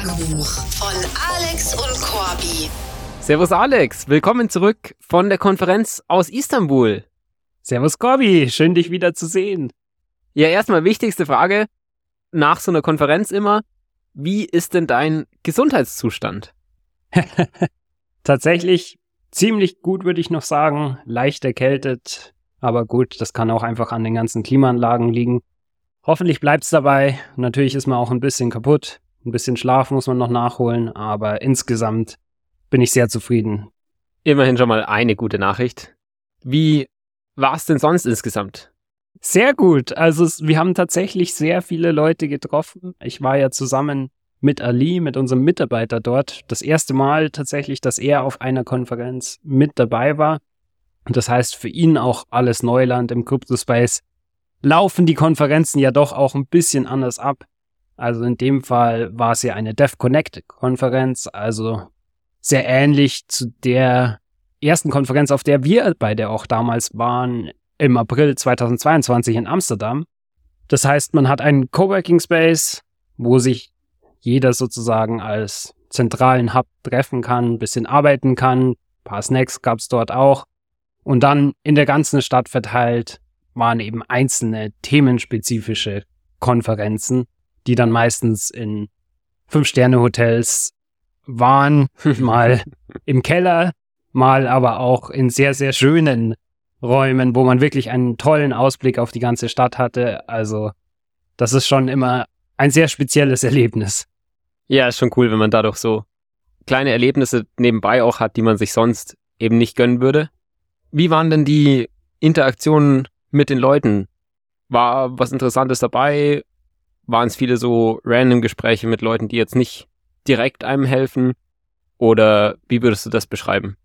Tagebuch von Alex und Corby. Servus Alex, willkommen zurück von der Konferenz aus Istanbul. Servus Corby, schön dich wieder zu sehen. Ja, erstmal wichtigste Frage nach so einer Konferenz immer, wie ist denn dein Gesundheitszustand? Tatsächlich ziemlich gut, würde ich noch sagen. Leicht erkältet, aber gut, das kann auch einfach an den ganzen Klimaanlagen liegen. Hoffentlich bleibt's dabei. Natürlich ist man auch ein bisschen kaputt. Ein bisschen Schlaf muss man noch nachholen, aber insgesamt bin ich sehr zufrieden. Immerhin schon mal eine gute Nachricht. Wie war es denn sonst insgesamt? Sehr gut. Also wir haben tatsächlich sehr viele Leute getroffen. Ich war ja zusammen mit Ali, mit unserem Mitarbeiter dort, das erste Mal tatsächlich, dass er auf einer Konferenz mit dabei war. Und das heißt für ihn auch alles Neuland im Crypto-Space. Laufen die Konferenzen ja doch auch ein bisschen anders ab. Also in dem Fall war es ja eine DevConnect-Konferenz, also sehr ähnlich zu der ersten Konferenz, auf der wir beide auch damals waren, im April 2022 in Amsterdam. Das heißt, man hat einen Coworking Space, wo sich jeder sozusagen als zentralen Hub treffen kann, ein bisschen arbeiten kann. Ein paar Snacks gab es dort auch. Und dann in der ganzen Stadt verteilt waren eben einzelne themenspezifische Konferenzen, die dann meistens in Fünf-Sterne-Hotels waren, mal im Keller, mal aber auch in sehr, sehr schönen Räumen, wo man wirklich einen tollen Ausblick auf die ganze Stadt hatte. Also, das ist schon immer ein sehr spezielles Erlebnis. Ja, ist schon cool, wenn man dadurch so kleine Erlebnisse nebenbei auch hat, die man sich sonst eben nicht gönnen würde. Wie waren denn die Interaktionen mit den Leuten? War was Interessantes dabei? Waren es viele so random Gespräche mit Leuten, die jetzt nicht direkt einem helfen? Oder wie würdest du das beschreiben?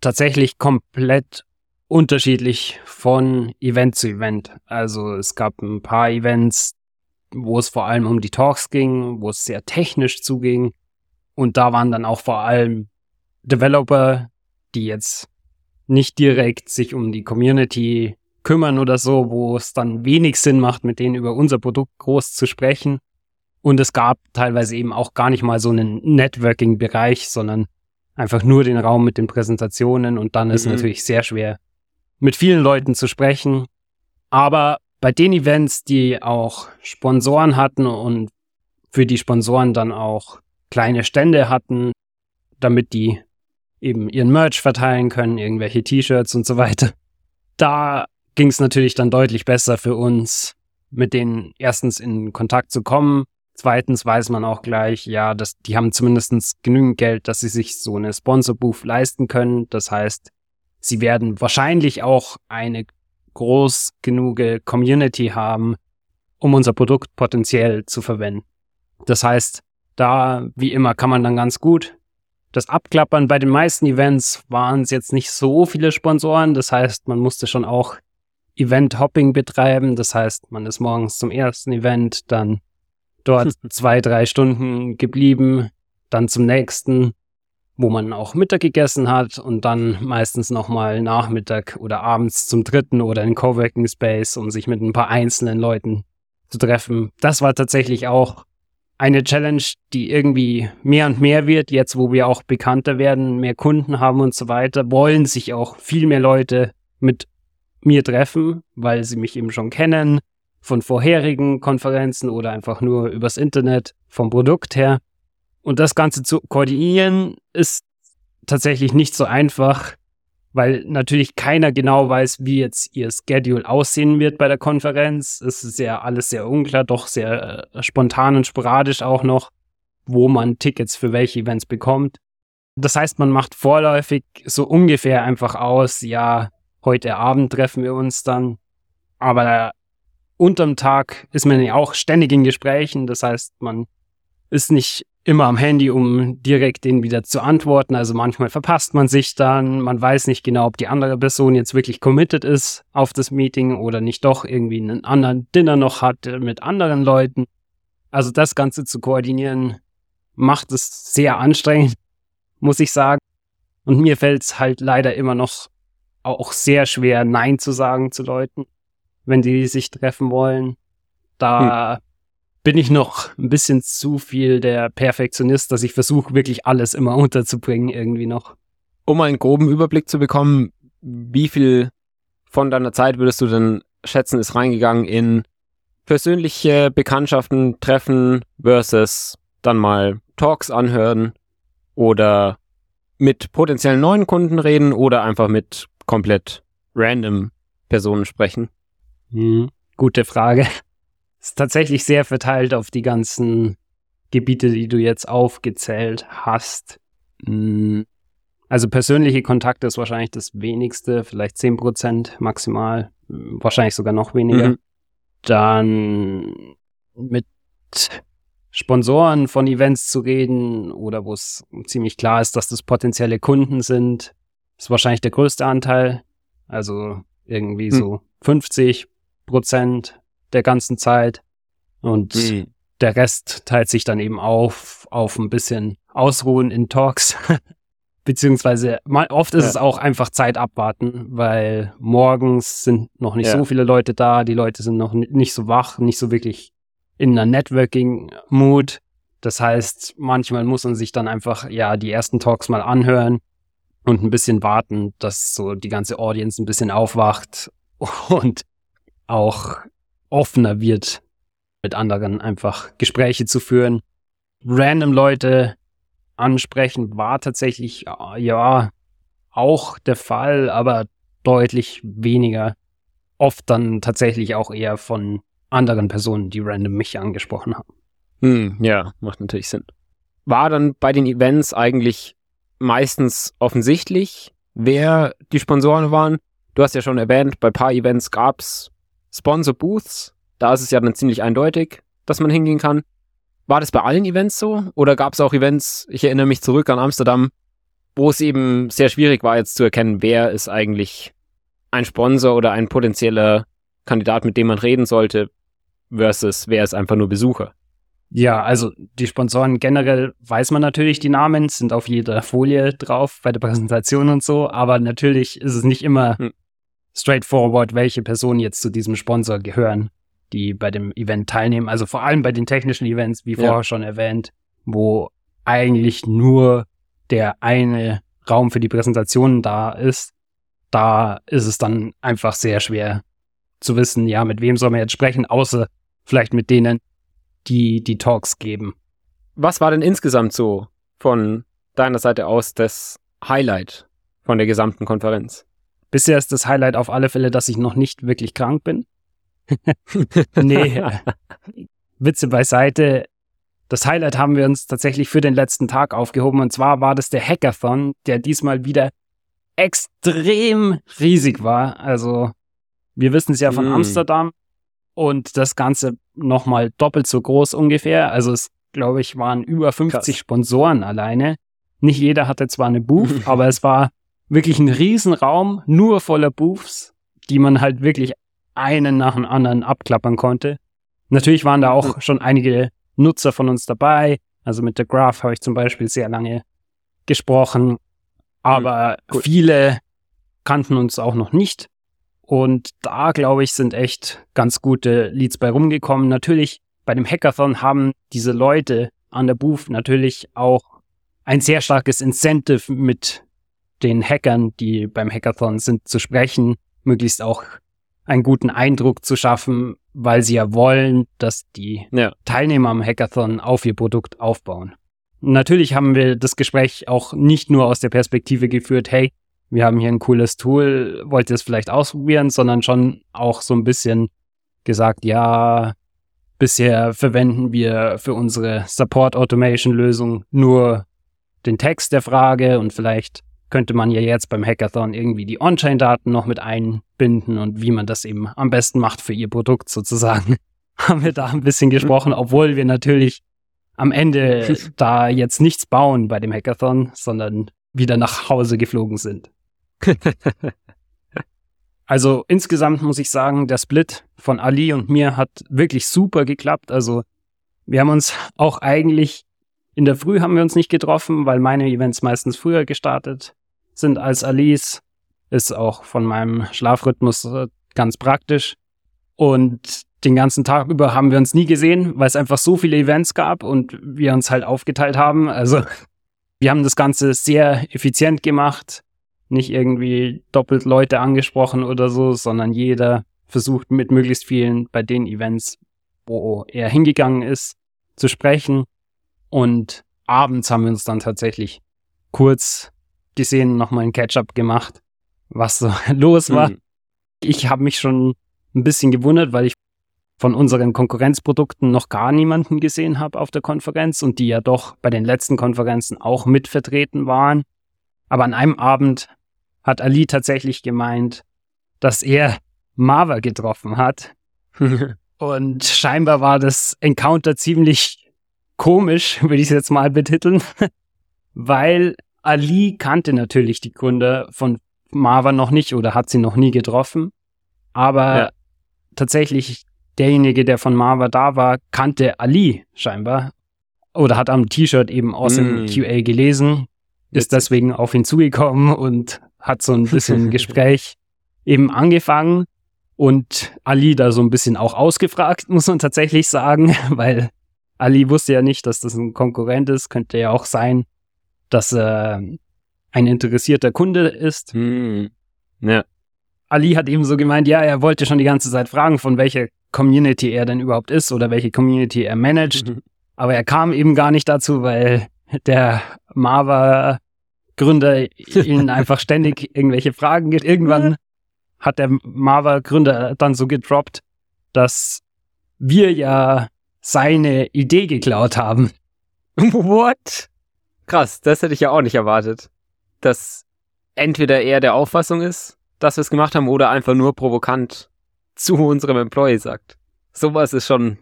Tatsächlich komplett unterschiedlich von Event zu Event. Also es gab ein paar Events, wo es vor allem um die Talks ging, wo es sehr technisch zuging. Und da waren dann auch vor allem Developer, die jetzt nicht direkt sich um die Community kümmern oder so, wo es dann wenig Sinn macht, mit denen über unser Produkt groß zu sprechen. Und es gab teilweise eben auch gar nicht mal so einen Networking-Bereich, sondern einfach nur den Raum mit den Präsentationen und dann mhm. ist natürlich sehr schwer, mit vielen Leuten zu sprechen. Aber bei den Events, die auch Sponsoren hatten und für die Sponsoren dann auch kleine Stände hatten, damit die eben ihren Merch verteilen können, irgendwelche T-Shirts und so weiter. Da ging es natürlich dann deutlich besser für uns, mit denen erstens in Kontakt zu kommen. Zweitens weiß man auch gleich, ja, dass die haben zumindest genügend Geld, dass sie sich so eine Sponsor-Booth leisten können. Das heißt, sie werden wahrscheinlich auch eine groß genug Community haben, um unser Produkt potenziell zu verwenden. Das heißt, da, wie immer, kann man dann ganz gut das abklappern. Bei den meisten Events waren es jetzt nicht so viele Sponsoren. Das heißt, man musste schon auch Event-Hopping betreiben. Das heißt, man ist morgens zum ersten Event, dann dort zwei, drei Stunden geblieben, dann zum nächsten, wo man auch Mittag gegessen hat und dann meistens nochmal Nachmittag oder abends zum dritten oder in Coworking Space, um sich mit ein paar einzelnen Leuten zu treffen. Das war tatsächlich auch eine Challenge, die irgendwie mehr und mehr wird, jetzt wo wir auch bekannter werden, mehr Kunden haben und so weiter, wollen sich auch viel mehr Leute mit mir treffen, weil sie mich eben schon kennen von vorherigen Konferenzen oder einfach nur übers Internet vom Produkt her. Und das Ganze zu koordinieren ist tatsächlich nicht so einfach, weil natürlich keiner genau weiß, wie jetzt ihr Schedule aussehen wird bei der Konferenz. Es ist ja alles sehr unklar, doch sehr äh, spontan und sporadisch auch noch, wo man Tickets für welche Events bekommt. Das heißt, man macht vorläufig so ungefähr einfach aus, ja, heute Abend treffen wir uns dann. Aber unterm Tag ist man ja auch ständig in Gesprächen. Das heißt, man ist nicht immer am Handy, um direkt den wieder zu antworten. Also manchmal verpasst man sich dann. Man weiß nicht genau, ob die andere Person jetzt wirklich committed ist auf das Meeting oder nicht doch irgendwie einen anderen Dinner noch hat mit anderen Leuten. Also das Ganze zu koordinieren macht es sehr anstrengend, muss ich sagen. Und mir fällt es halt leider immer noch auch sehr schwer, Nein zu sagen zu Leuten, wenn die sich treffen wollen. Da hm. bin ich noch ein bisschen zu viel der Perfektionist, dass ich versuche, wirklich alles immer unterzubringen, irgendwie noch. Um einen groben Überblick zu bekommen, wie viel von deiner Zeit würdest du denn schätzen, ist reingegangen in persönliche Bekanntschaften, Treffen versus dann mal Talks anhören oder mit potenziellen neuen Kunden reden oder einfach mit komplett random Personen sprechen? Hm, gute Frage. Ist tatsächlich sehr verteilt auf die ganzen Gebiete, die du jetzt aufgezählt hast. Hm, also persönliche Kontakte ist wahrscheinlich das wenigste, vielleicht 10% maximal, wahrscheinlich sogar noch weniger. Mhm. Dann mit Sponsoren von Events zu reden oder wo es ziemlich klar ist, dass das potenzielle Kunden sind, ist wahrscheinlich der größte Anteil. Also irgendwie hm. so 50 Prozent der ganzen Zeit. Und hm. der Rest teilt sich dann eben auf, auf ein bisschen Ausruhen in Talks. Beziehungsweise mal, oft ist ja. es auch einfach Zeit abwarten, weil morgens sind noch nicht ja. so viele Leute da, die Leute sind noch nicht so wach, nicht so wirklich in einer Networking-Mood. Das heißt, manchmal muss man sich dann einfach ja die ersten Talks mal anhören und ein bisschen warten, dass so die ganze Audience ein bisschen aufwacht und auch offener wird, mit anderen einfach Gespräche zu führen. Random Leute ansprechen war tatsächlich, ja, auch der Fall, aber deutlich weniger. Oft dann tatsächlich auch eher von anderen Personen, die random mich angesprochen haben. Hm, ja, macht natürlich Sinn. War dann bei den Events eigentlich meistens offensichtlich, wer die Sponsoren waren? Du hast ja schon erwähnt, bei ein paar Events gab es Sponsor-Booths. Da ist es ja dann ziemlich eindeutig, dass man hingehen kann. War das bei allen Events so? Oder gab es auch Events, ich erinnere mich zurück an Amsterdam, wo es eben sehr schwierig war, jetzt zu erkennen, wer ist eigentlich ein Sponsor oder ein potenzieller Kandidat, mit dem man reden sollte, versus wer ist einfach nur Besucher? Ja, also die Sponsoren generell weiß man natürlich die Namen, sind auf jeder Folie drauf bei der Präsentation und so, aber natürlich ist es nicht immer hm. straightforward, welche Personen jetzt zu diesem Sponsor gehören die bei dem Event teilnehmen. Also vor allem bei den technischen Events, wie ja. vorher schon erwähnt, wo eigentlich nur der eine Raum für die Präsentationen da ist. Da ist es dann einfach sehr schwer zu wissen, ja, mit wem soll man jetzt sprechen, außer vielleicht mit denen, die die Talks geben. Was war denn insgesamt so von deiner Seite aus das Highlight von der gesamten Konferenz? Bisher ist das Highlight auf alle Fälle, dass ich noch nicht wirklich krank bin. nee, Witze beiseite. Das Highlight haben wir uns tatsächlich für den letzten Tag aufgehoben. Und zwar war das der Hackathon, der diesmal wieder extrem riesig war. Also, wir wissen es ja von mm. Amsterdam. Und das Ganze nochmal doppelt so groß ungefähr. Also, es, glaube ich, waren über 50 Krass. Sponsoren alleine. Nicht jeder hatte zwar eine Booth, aber es war wirklich ein Riesenraum, nur voller Booths, die man halt wirklich einen nach dem anderen abklappern konnte. Natürlich waren da auch schon einige Nutzer von uns dabei. Also mit der Graph habe ich zum Beispiel sehr lange gesprochen. Aber mhm, viele kannten uns auch noch nicht. Und da, glaube ich, sind echt ganz gute Leads bei rumgekommen. Natürlich, bei dem Hackathon haben diese Leute an der Booth natürlich auch ein sehr starkes Incentive mit den Hackern, die beim Hackathon sind, zu sprechen, möglichst auch einen guten Eindruck zu schaffen, weil sie ja wollen, dass die ja. Teilnehmer am Hackathon auf ihr Produkt aufbauen. natürlich haben wir das Gespräch auch nicht nur aus der Perspektive geführt, hey, wir haben hier ein cooles Tool, wollt ihr es vielleicht ausprobieren, sondern schon auch so ein bisschen gesagt, ja, bisher verwenden wir für unsere Support Automation Lösung nur den Text der Frage und vielleicht könnte man ja jetzt beim Hackathon irgendwie die On-Chain-Daten noch mit einbinden und wie man das eben am besten macht für ihr Produkt sozusagen. Haben wir da ein bisschen gesprochen, obwohl wir natürlich am Ende da jetzt nichts bauen bei dem Hackathon, sondern wieder nach Hause geflogen sind. Also insgesamt muss ich sagen, der Split von Ali und mir hat wirklich super geklappt. Also wir haben uns auch eigentlich in der Früh haben wir uns nicht getroffen, weil meine Events meistens früher gestartet sind als Alice. Ist auch von meinem Schlafrhythmus äh, ganz praktisch. Und den ganzen Tag über haben wir uns nie gesehen, weil es einfach so viele Events gab und wir uns halt aufgeteilt haben. Also wir haben das Ganze sehr effizient gemacht, nicht irgendwie doppelt Leute angesprochen oder so, sondern jeder versucht mit möglichst vielen bei den Events, wo er hingegangen ist, zu sprechen. Und abends haben wir uns dann tatsächlich kurz gesehen, nochmal ein Catch-up gemacht, was so los war. Mhm. Ich habe mich schon ein bisschen gewundert, weil ich von unseren Konkurrenzprodukten noch gar niemanden gesehen habe auf der Konferenz und die ja doch bei den letzten Konferenzen auch mitvertreten waren. Aber an einem Abend hat Ali tatsächlich gemeint, dass er Marva getroffen hat. und scheinbar war das Encounter ziemlich komisch, würde ich es jetzt mal betiteln, weil Ali kannte natürlich die Gründer von Marva noch nicht oder hat sie noch nie getroffen. Aber ja. tatsächlich derjenige, der von Marva da war, kannte Ali scheinbar oder hat am T-Shirt eben aus dem mm. QA gelesen, ist deswegen auf ihn zugekommen und hat so ein bisschen Gespräch eben angefangen und Ali da so ein bisschen auch ausgefragt, muss man tatsächlich sagen, weil Ali wusste ja nicht, dass das ein Konkurrent ist. Könnte ja auch sein, dass er ein interessierter Kunde ist. Hm. Ja. Ali hat eben so gemeint, ja, er wollte schon die ganze Zeit fragen, von welcher Community er denn überhaupt ist oder welche Community er managt. Mhm. Aber er kam eben gar nicht dazu, weil der Marva-Gründer ihn einfach ständig irgendwelche Fragen gibt. Irgendwann hat der Marva-Gründer dann so gedroppt, dass wir ja seine Idee geklaut haben. What? Krass, das hätte ich ja auch nicht erwartet. Dass entweder er der Auffassung ist, dass wir es gemacht haben, oder einfach nur provokant zu unserem Employee sagt. Sowas ist schon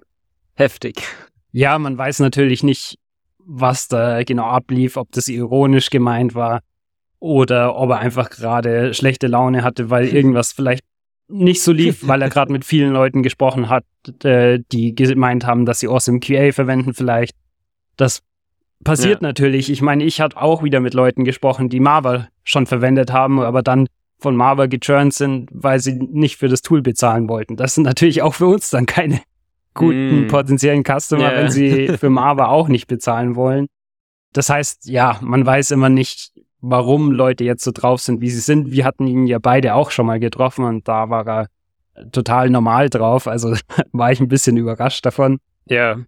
heftig. Ja, man weiß natürlich nicht, was da genau ablief, ob das ironisch gemeint war oder ob er einfach gerade schlechte Laune hatte, weil irgendwas vielleicht nicht so lief, weil er gerade mit vielen Leuten gesprochen hat, äh, die gemeint haben, dass sie Awesome QA verwenden vielleicht. Das passiert ja. natürlich. Ich meine, ich hatte auch wieder mit Leuten gesprochen, die Marvel schon verwendet haben, aber dann von Marvel gechurnt sind, weil sie nicht für das Tool bezahlen wollten. Das sind natürlich auch für uns dann keine guten mm. potenziellen Customer, yeah. wenn sie für Marvel auch nicht bezahlen wollen. Das heißt, ja, man weiß immer nicht, warum Leute jetzt so drauf sind, wie sie sind. Wir hatten ihn ja beide auch schon mal getroffen und da war er total normal drauf. Also war ich ein bisschen überrascht davon. Ja,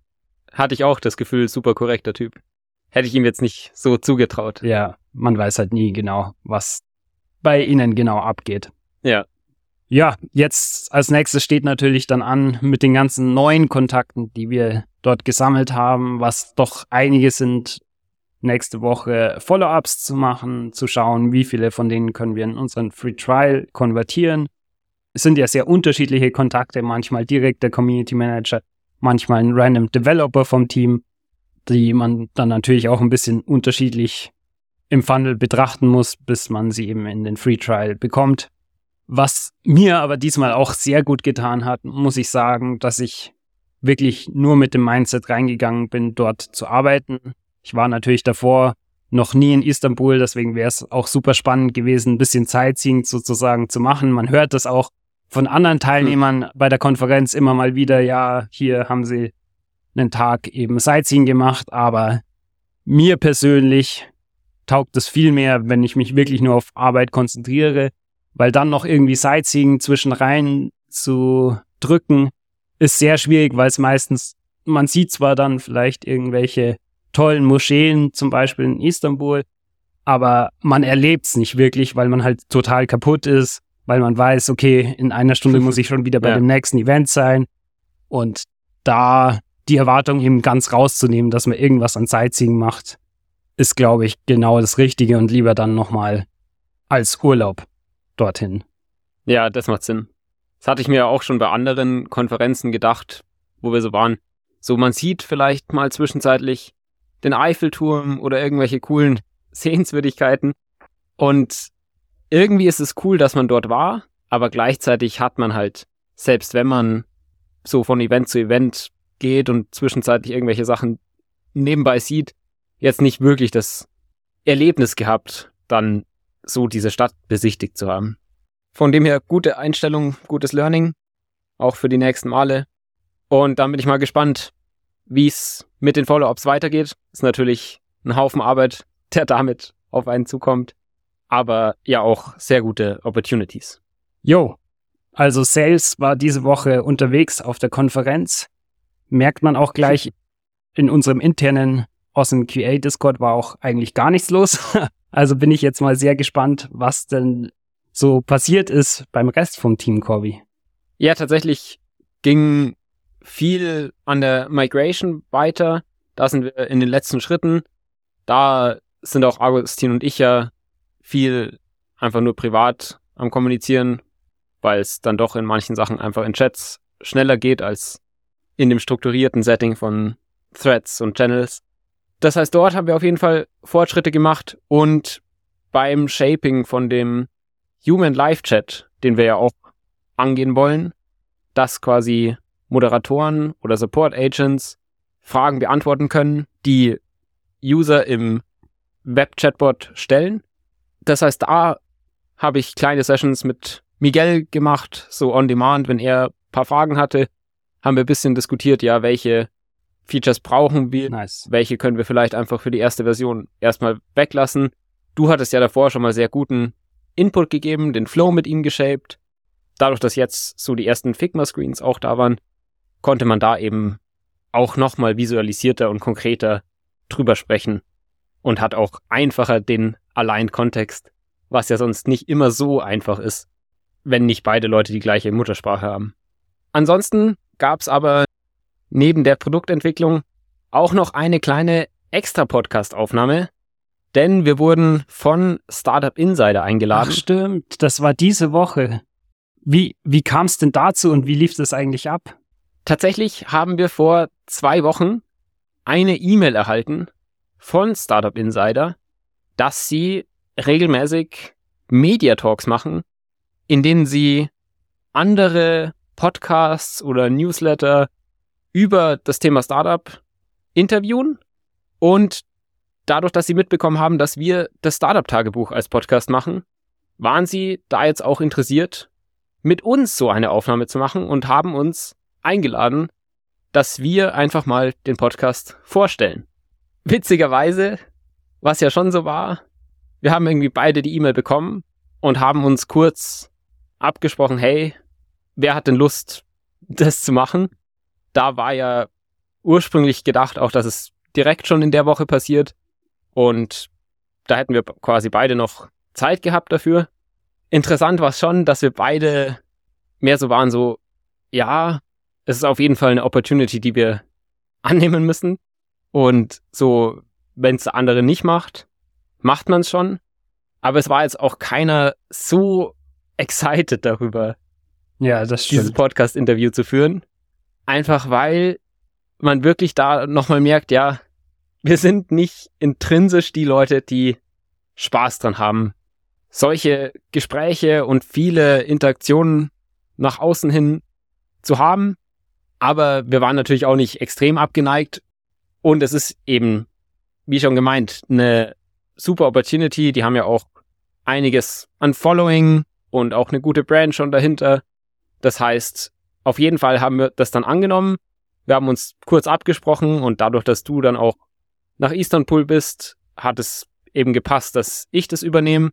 hatte ich auch das Gefühl, super korrekter Typ. Hätte ich ihm jetzt nicht so zugetraut. Ja, man weiß halt nie genau, was bei ihnen genau abgeht. Ja. Ja, jetzt als nächstes steht natürlich dann an mit den ganzen neuen Kontakten, die wir dort gesammelt haben, was doch einige sind, nächste Woche Follow-ups zu machen, zu schauen, wie viele von denen können wir in unseren Free Trial konvertieren. Es sind ja sehr unterschiedliche Kontakte, manchmal direkt der Community Manager, manchmal ein random Developer vom Team, die man dann natürlich auch ein bisschen unterschiedlich im Funnel betrachten muss, bis man sie eben in den Free Trial bekommt. Was mir aber diesmal auch sehr gut getan hat, muss ich sagen, dass ich wirklich nur mit dem Mindset reingegangen bin, dort zu arbeiten, ich war natürlich davor noch nie in Istanbul, deswegen wäre es auch super spannend gewesen, ein bisschen Sightseeing sozusagen zu machen. Man hört das auch von anderen Teilnehmern mhm. bei der Konferenz immer mal wieder, ja, hier haben sie einen Tag eben Sightseeing gemacht, aber mir persönlich taugt es viel mehr, wenn ich mich wirklich nur auf Arbeit konzentriere, weil dann noch irgendwie Sightseeing zwischen rein zu drücken, ist sehr schwierig, weil es meistens, man sieht zwar dann vielleicht irgendwelche tollen Moscheen, zum Beispiel in Istanbul. Aber man erlebt es nicht wirklich, weil man halt total kaputt ist, weil man weiß, okay, in einer Stunde muss ich schon wieder bei ja. dem nächsten Event sein. Und da die Erwartung eben ganz rauszunehmen, dass man irgendwas an Sightseeing macht, ist, glaube ich, genau das Richtige und lieber dann nochmal als Urlaub dorthin. Ja, das macht Sinn. Das hatte ich mir auch schon bei anderen Konferenzen gedacht, wo wir so waren. So, man sieht vielleicht mal zwischenzeitlich den Eiffelturm oder irgendwelche coolen Sehenswürdigkeiten. Und irgendwie ist es cool, dass man dort war, aber gleichzeitig hat man halt, selbst wenn man so von Event zu Event geht und zwischenzeitlich irgendwelche Sachen nebenbei sieht, jetzt nicht wirklich das Erlebnis gehabt, dann so diese Stadt besichtigt zu haben. Von dem her gute Einstellung, gutes Learning, auch für die nächsten Male. Und dann bin ich mal gespannt, wie es mit den Follow-ups weitergeht. Ist natürlich ein Haufen Arbeit, der damit auf einen zukommt. Aber ja auch sehr gute Opportunities. Jo, also Sales war diese Woche unterwegs auf der Konferenz. Merkt man auch gleich in unserem internen Awesome QA Discord war auch eigentlich gar nichts los. Also bin ich jetzt mal sehr gespannt, was denn so passiert ist beim Rest vom Team Corby. Ja, tatsächlich ging viel an der Migration weiter. Da sind wir in den letzten Schritten. Da sind auch Augustin und ich ja viel einfach nur privat am Kommunizieren, weil es dann doch in manchen Sachen einfach in Chats schneller geht als in dem strukturierten Setting von Threads und Channels. Das heißt, dort haben wir auf jeden Fall Fortschritte gemacht und beim Shaping von dem Human Live Chat, den wir ja auch angehen wollen, dass quasi Moderatoren oder Support Agents Fragen beantworten können, die User im Web-Chatbot stellen. Das heißt, da habe ich kleine Sessions mit Miguel gemacht, so on demand, wenn er ein paar Fragen hatte, haben wir ein bisschen diskutiert, ja, welche Features brauchen wir, Nice. welche können wir vielleicht einfach für die erste Version erstmal weglassen. Du hattest ja davor schon mal sehr guten Input gegeben, den Flow mit ihm geshaped. Dadurch, dass jetzt so die ersten Figma-Screens auch da waren, konnte man da eben auch nochmal visualisierter und konkreter drüber sprechen und hat auch einfacher den Allein-Kontext, was ja sonst nicht immer so einfach ist, wenn nicht beide Leute die gleiche Muttersprache haben. Ansonsten gab's aber neben der Produktentwicklung auch noch eine kleine Extra-Podcast-Aufnahme, denn wir wurden von Startup Insider Ach eingeladen. stimmt, das war diese Woche. Wie, wie kam es denn dazu und wie lief das eigentlich ab? Tatsächlich haben wir vor zwei Wochen eine E-Mail erhalten von Startup Insider, dass sie regelmäßig Media Talks machen, in denen sie andere Podcasts oder Newsletter über das Thema Startup interviewen und dadurch, dass sie mitbekommen haben, dass wir das Startup-Tagebuch als Podcast machen, waren sie da jetzt auch interessiert, mit uns so eine Aufnahme zu machen und haben uns eingeladen, dass wir einfach mal den Podcast vorstellen. Witzigerweise, was ja schon so war, wir haben irgendwie beide die E-Mail bekommen und haben uns kurz abgesprochen, hey, wer hat denn Lust, das zu machen? Da war ja ursprünglich gedacht auch, dass es direkt schon in der Woche passiert und da hätten wir quasi beide noch Zeit gehabt dafür. Interessant war es schon, dass wir beide mehr so waren, so, ja, es ist auf jeden Fall eine Opportunity, die wir annehmen müssen. Und so, wenn es der andere nicht macht, macht man es schon. Aber es war jetzt auch keiner so excited darüber, Ja, das dieses stimmt. Podcast-Interview zu führen. Einfach weil man wirklich da nochmal merkt, ja, wir sind nicht intrinsisch die Leute, die Spaß dran haben, solche Gespräche und viele Interaktionen nach außen hin zu haben. Aber wir waren natürlich auch nicht extrem abgeneigt. Und es ist eben, wie schon gemeint, eine super Opportunity. Die haben ja auch einiges an Following und auch eine gute Brand schon dahinter. Das heißt, auf jeden Fall haben wir das dann angenommen. Wir haben uns kurz abgesprochen und dadurch, dass du dann auch nach Istanbul bist, hat es eben gepasst, dass ich das übernehme.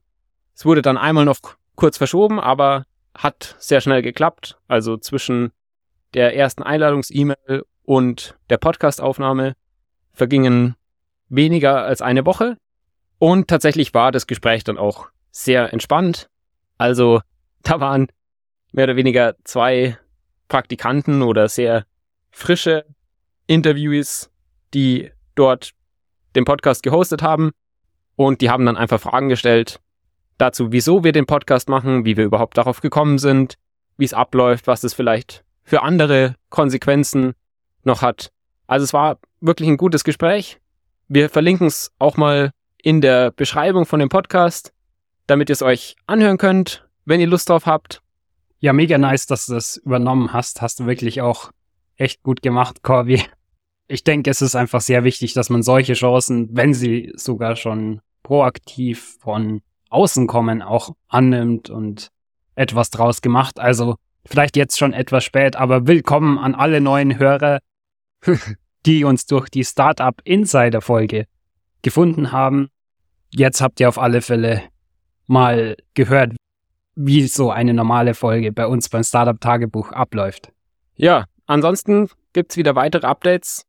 Es wurde dann einmal noch kurz verschoben, aber hat sehr schnell geklappt. Also zwischen der ersten Einladungs-E-Mail und der Podcastaufnahme vergingen weniger als eine Woche. Und tatsächlich war das Gespräch dann auch sehr entspannt. Also da waren mehr oder weniger zwei Praktikanten oder sehr frische Interviewees, die dort den Podcast gehostet haben. Und die haben dann einfach Fragen gestellt dazu, wieso wir den Podcast machen, wie wir überhaupt darauf gekommen sind, wie es abläuft, was es vielleicht für andere Konsequenzen noch hat. Also es war wirklich ein gutes Gespräch. Wir verlinken es auch mal in der Beschreibung von dem Podcast, damit ihr es euch anhören könnt, wenn ihr Lust drauf habt. Ja, mega nice, dass du das übernommen hast. Hast du wirklich auch echt gut gemacht, Corby. Ich denke, es ist einfach sehr wichtig, dass man solche Chancen, wenn sie sogar schon proaktiv von außen kommen, auch annimmt und etwas draus gemacht. Also Vielleicht jetzt schon etwas spät, aber willkommen an alle neuen Hörer, die uns durch die Startup Insider Folge gefunden haben. Jetzt habt ihr auf alle Fälle mal gehört, wie so eine normale Folge bei uns beim Startup Tagebuch abläuft. Ja, ansonsten gibt's wieder weitere Updates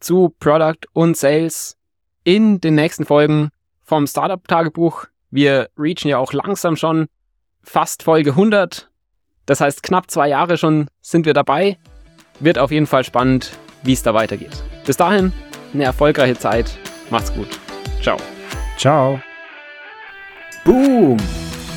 zu Product und Sales in den nächsten Folgen vom Startup Tagebuch. Wir reachen ja auch langsam schon fast Folge 100. Das heißt, knapp zwei Jahre schon sind wir dabei. Wird auf jeden Fall spannend, wie es da weitergeht. Bis dahin, eine erfolgreiche Zeit. Macht's gut. Ciao. Ciao. Boom!